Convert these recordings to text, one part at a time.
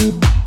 Party.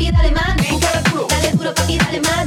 papi, dale más. Dale duro, papi, dale más.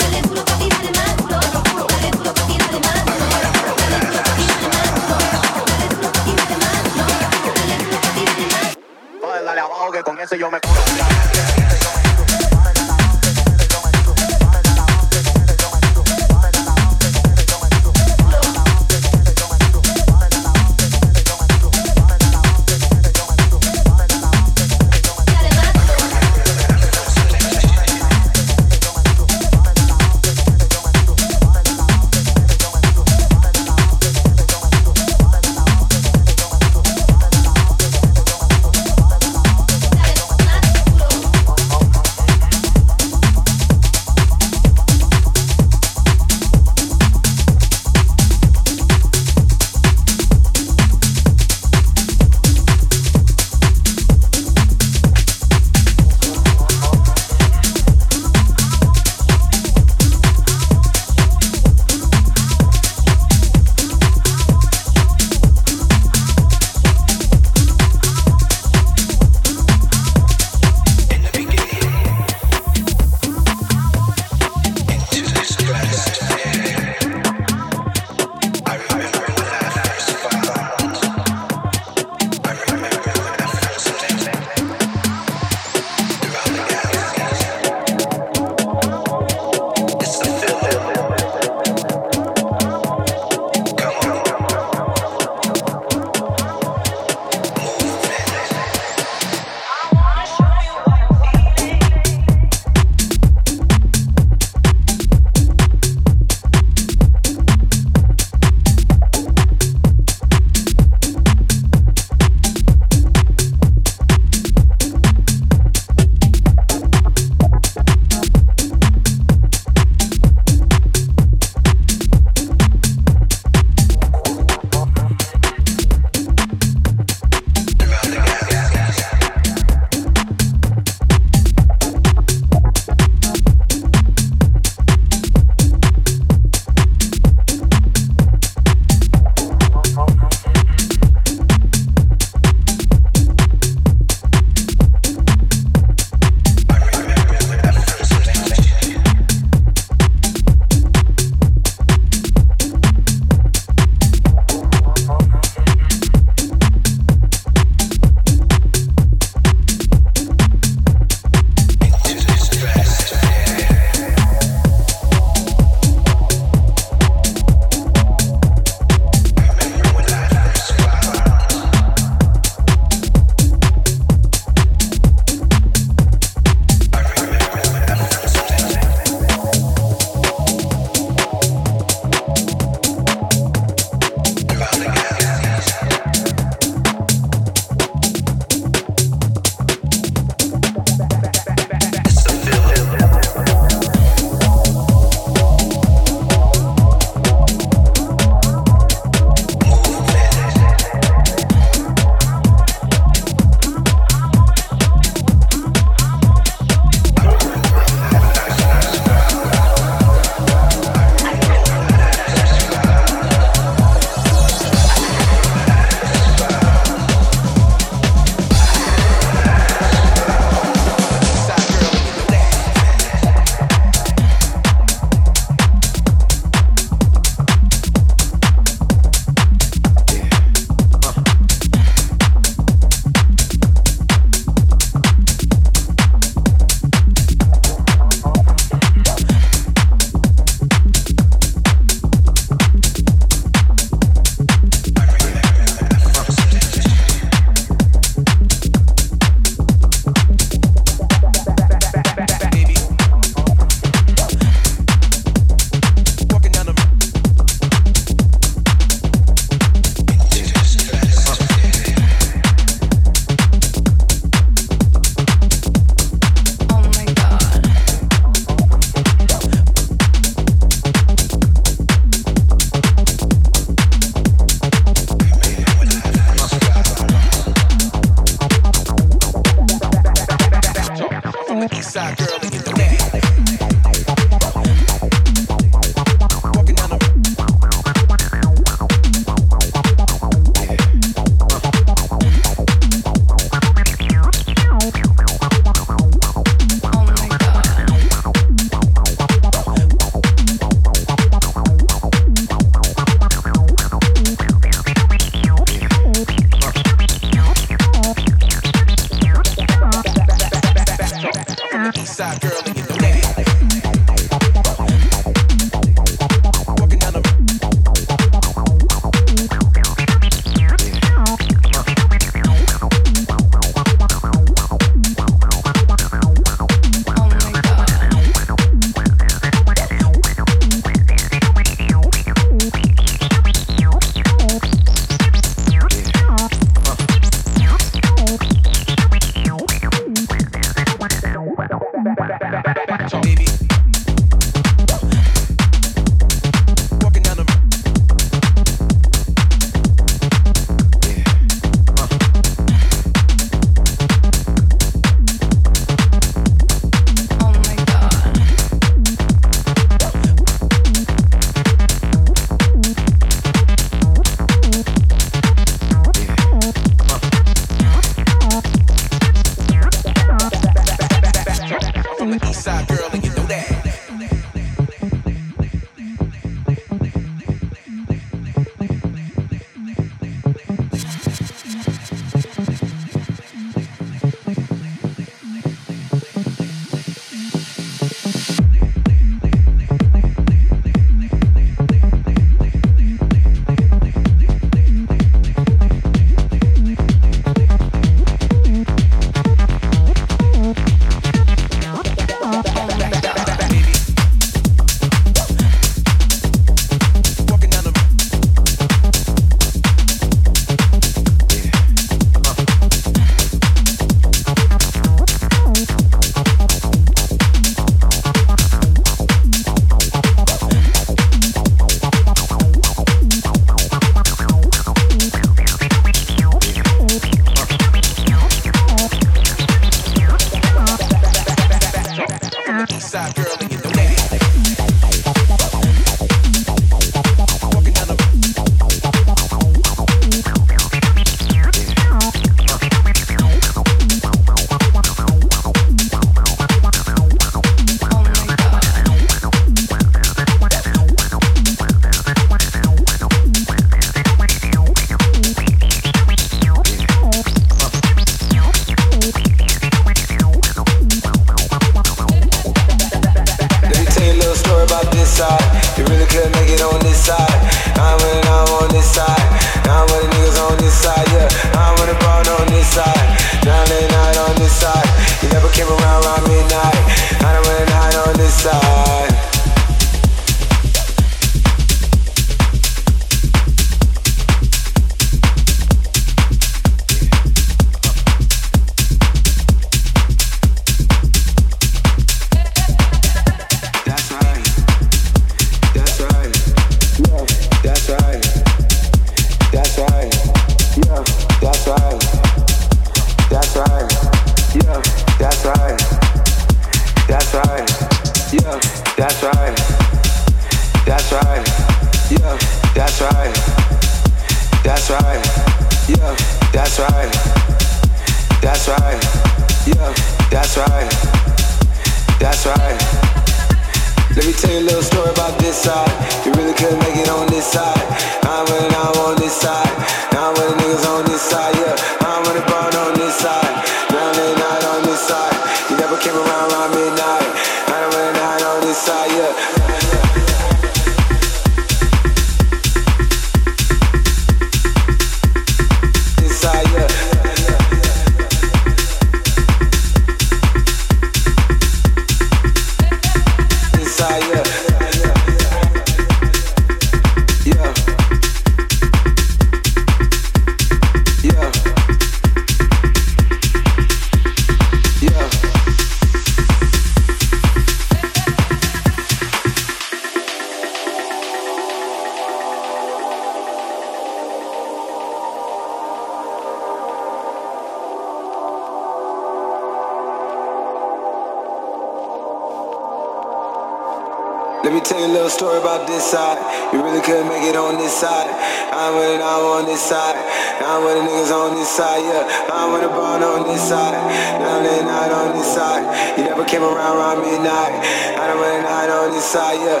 out this side. You really couldn't make it on this side. I'm with it, I'm on this side. I'm with the niggas on this side, yeah. I'm with the bond on this side. Now they out on this side. You never came around around midnight. I don't really not on this side, yeah.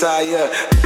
desire.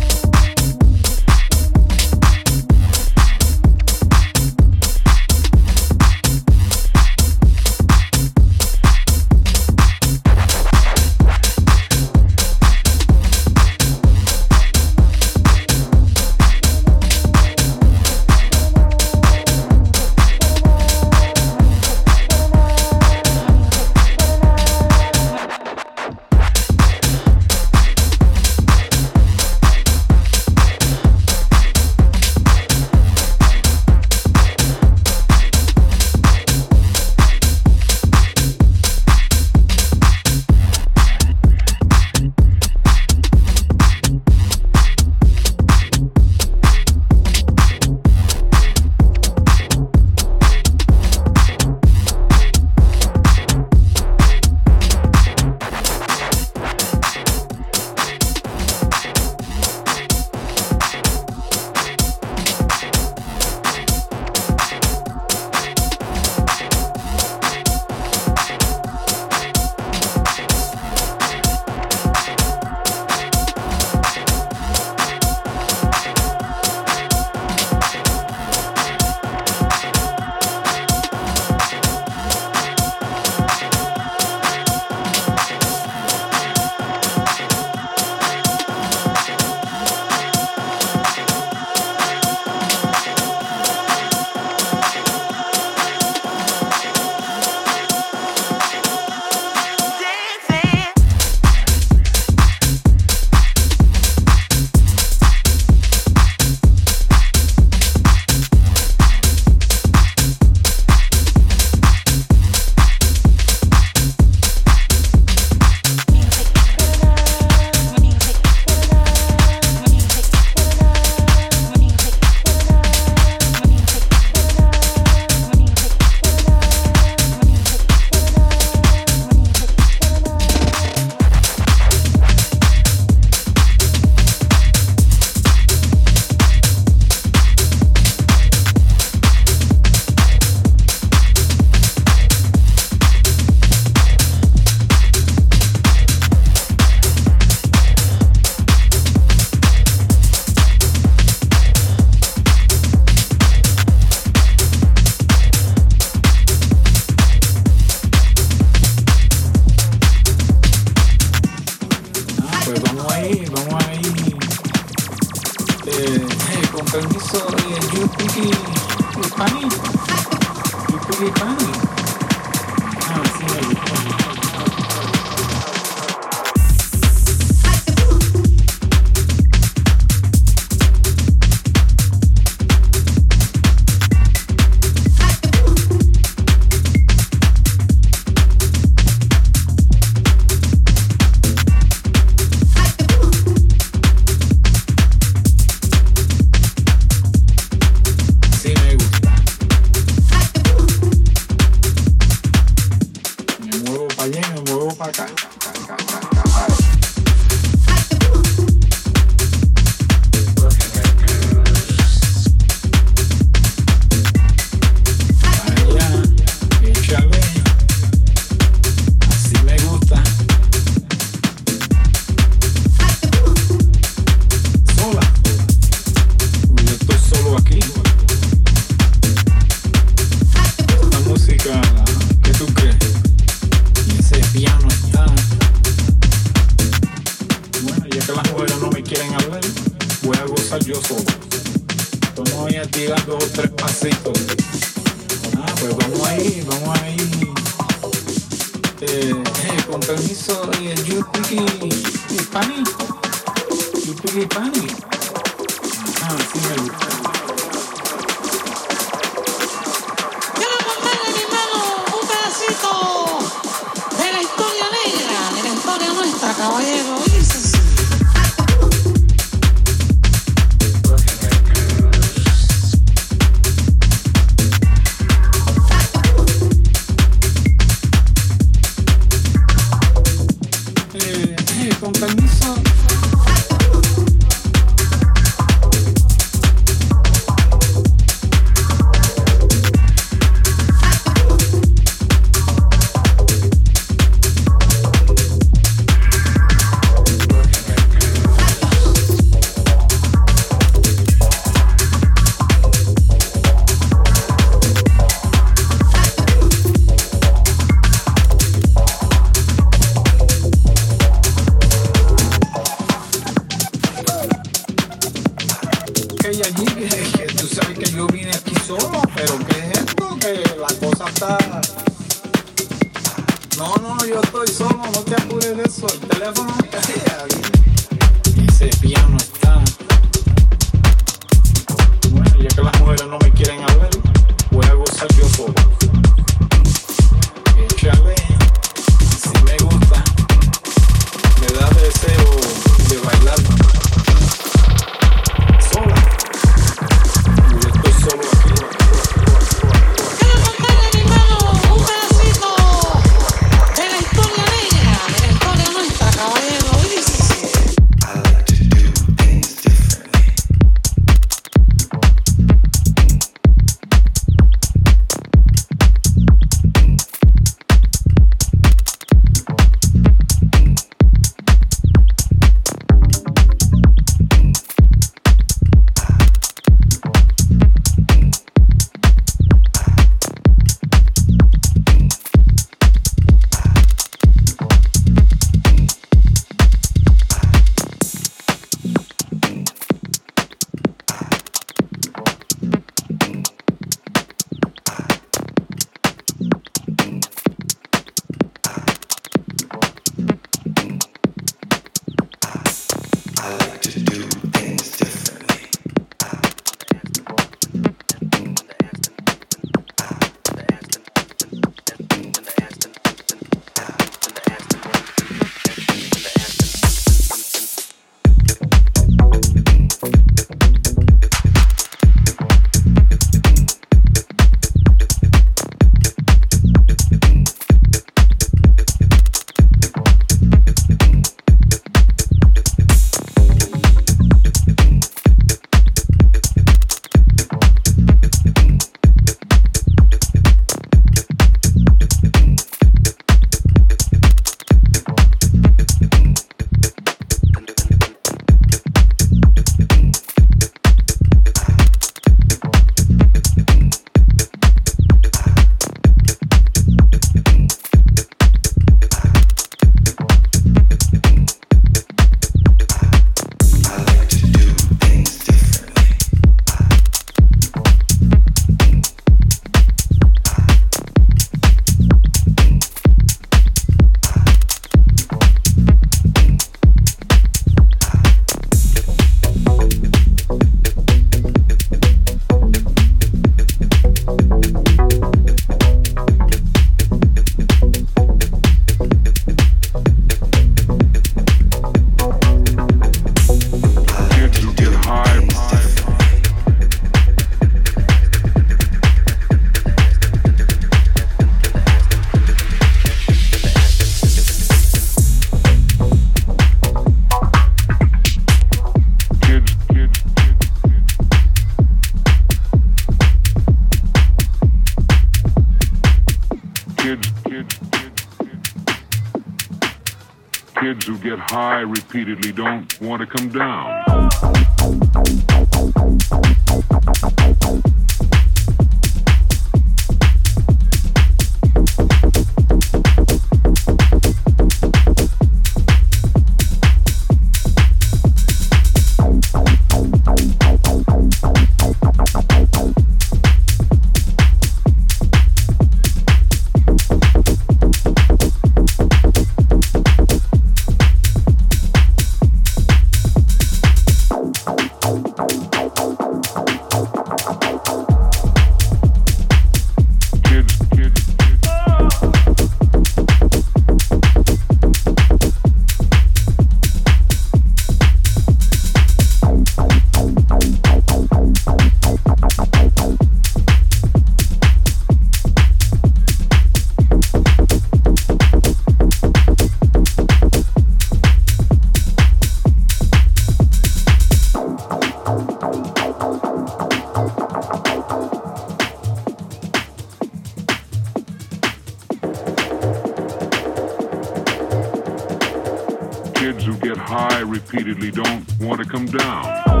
High repeatedly don't want to come down.